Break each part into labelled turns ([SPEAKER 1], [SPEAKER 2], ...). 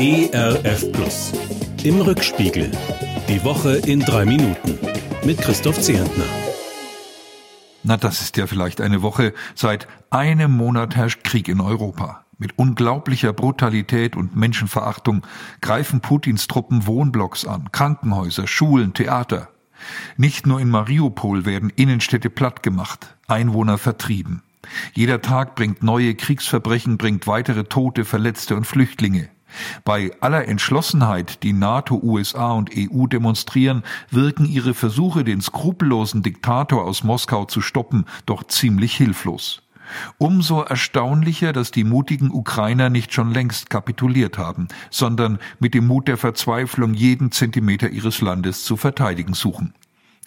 [SPEAKER 1] ERF Plus. Im Rückspiegel. Die Woche in drei Minuten. Mit Christoph Zehentner.
[SPEAKER 2] Na, das ist ja vielleicht eine Woche. Seit einem Monat herrscht Krieg in Europa. Mit unglaublicher Brutalität und Menschenverachtung greifen Putins Truppen Wohnblocks an, Krankenhäuser, Schulen, Theater. Nicht nur in Mariupol werden Innenstädte plattgemacht, Einwohner vertrieben. Jeder Tag bringt neue Kriegsverbrechen, bringt weitere Tote, Verletzte und Flüchtlinge. Bei aller Entschlossenheit, die NATO, USA und EU demonstrieren, wirken ihre Versuche, den skrupellosen Diktator aus Moskau zu stoppen, doch ziemlich hilflos. Umso erstaunlicher, dass die mutigen Ukrainer nicht schon längst kapituliert haben, sondern mit dem Mut der Verzweiflung jeden Zentimeter ihres Landes zu verteidigen suchen.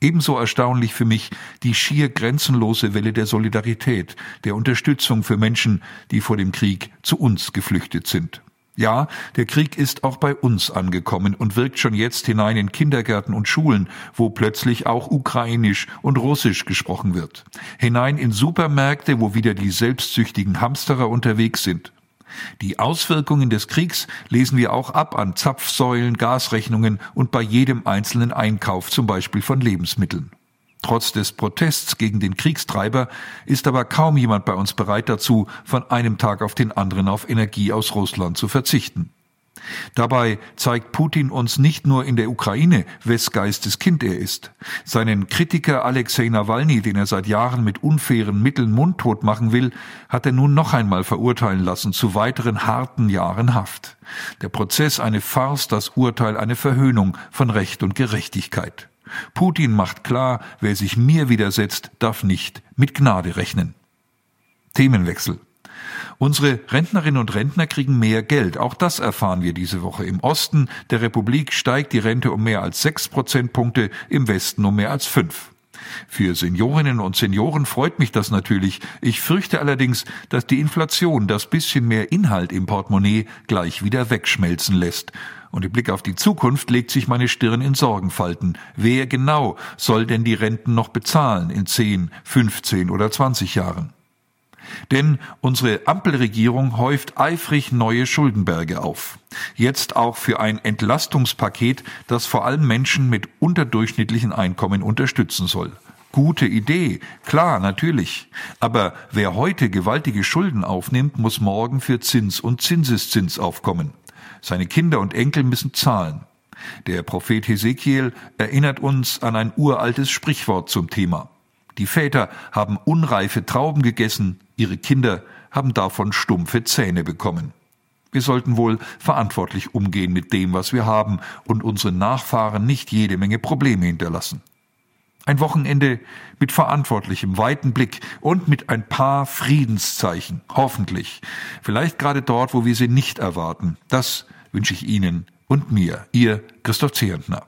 [SPEAKER 2] Ebenso erstaunlich für mich die schier grenzenlose Welle der Solidarität, der Unterstützung für Menschen, die vor dem Krieg zu uns geflüchtet sind. Ja, der Krieg ist auch bei uns angekommen und wirkt schon jetzt hinein in Kindergärten und Schulen, wo plötzlich auch ukrainisch und russisch gesprochen wird. Hinein in Supermärkte, wo wieder die selbstsüchtigen Hamsterer unterwegs sind. Die Auswirkungen des Kriegs lesen wir auch ab an Zapfsäulen, Gasrechnungen und bei jedem einzelnen Einkauf, zum Beispiel von Lebensmitteln. Trotz des Protests gegen den Kriegstreiber ist aber kaum jemand bei uns bereit dazu, von einem Tag auf den anderen auf Energie aus Russland zu verzichten. Dabei zeigt Putin uns nicht nur in der Ukraine, wes Geistes Kind er ist. Seinen Kritiker Alexei Nawalny, den er seit Jahren mit unfairen Mitteln mundtot machen will, hat er nun noch einmal verurteilen lassen zu weiteren harten Jahren Haft. Der Prozess eine Farce, das Urteil eine Verhöhnung von Recht und Gerechtigkeit. Putin macht klar, wer sich mir widersetzt, darf nicht mit Gnade rechnen. Themenwechsel. Unsere Rentnerinnen und Rentner kriegen mehr Geld. Auch das erfahren wir diese Woche. Im Osten der Republik steigt die Rente um mehr als sechs Prozentpunkte, im Westen um mehr als fünf. Für Seniorinnen und Senioren freut mich das natürlich. Ich fürchte allerdings, dass die Inflation das bisschen mehr Inhalt im Portemonnaie gleich wieder wegschmelzen lässt. Und im Blick auf die Zukunft legt sich meine Stirn in Sorgenfalten. Wer genau soll denn die Renten noch bezahlen in 10, 15 oder 20 Jahren? Denn unsere Ampelregierung häuft eifrig neue Schuldenberge auf. Jetzt auch für ein Entlastungspaket, das vor allem Menschen mit unterdurchschnittlichen Einkommen unterstützen soll. Gute Idee, klar, natürlich. Aber wer heute gewaltige Schulden aufnimmt, muss morgen für Zins und Zinseszins aufkommen. Seine Kinder und Enkel müssen zahlen. Der Prophet Hesekiel erinnert uns an ein uraltes Sprichwort zum Thema. Die Väter haben unreife Trauben gegessen, ihre Kinder haben davon stumpfe Zähne bekommen. Wir sollten wohl verantwortlich umgehen mit dem, was wir haben und unseren Nachfahren nicht jede Menge Probleme hinterlassen. Ein Wochenende mit verantwortlichem, weiten Blick und mit ein paar Friedenszeichen, hoffentlich. Vielleicht gerade dort, wo wir sie nicht erwarten. Das wünsche ich Ihnen und mir, Ihr Christoph Zehentner.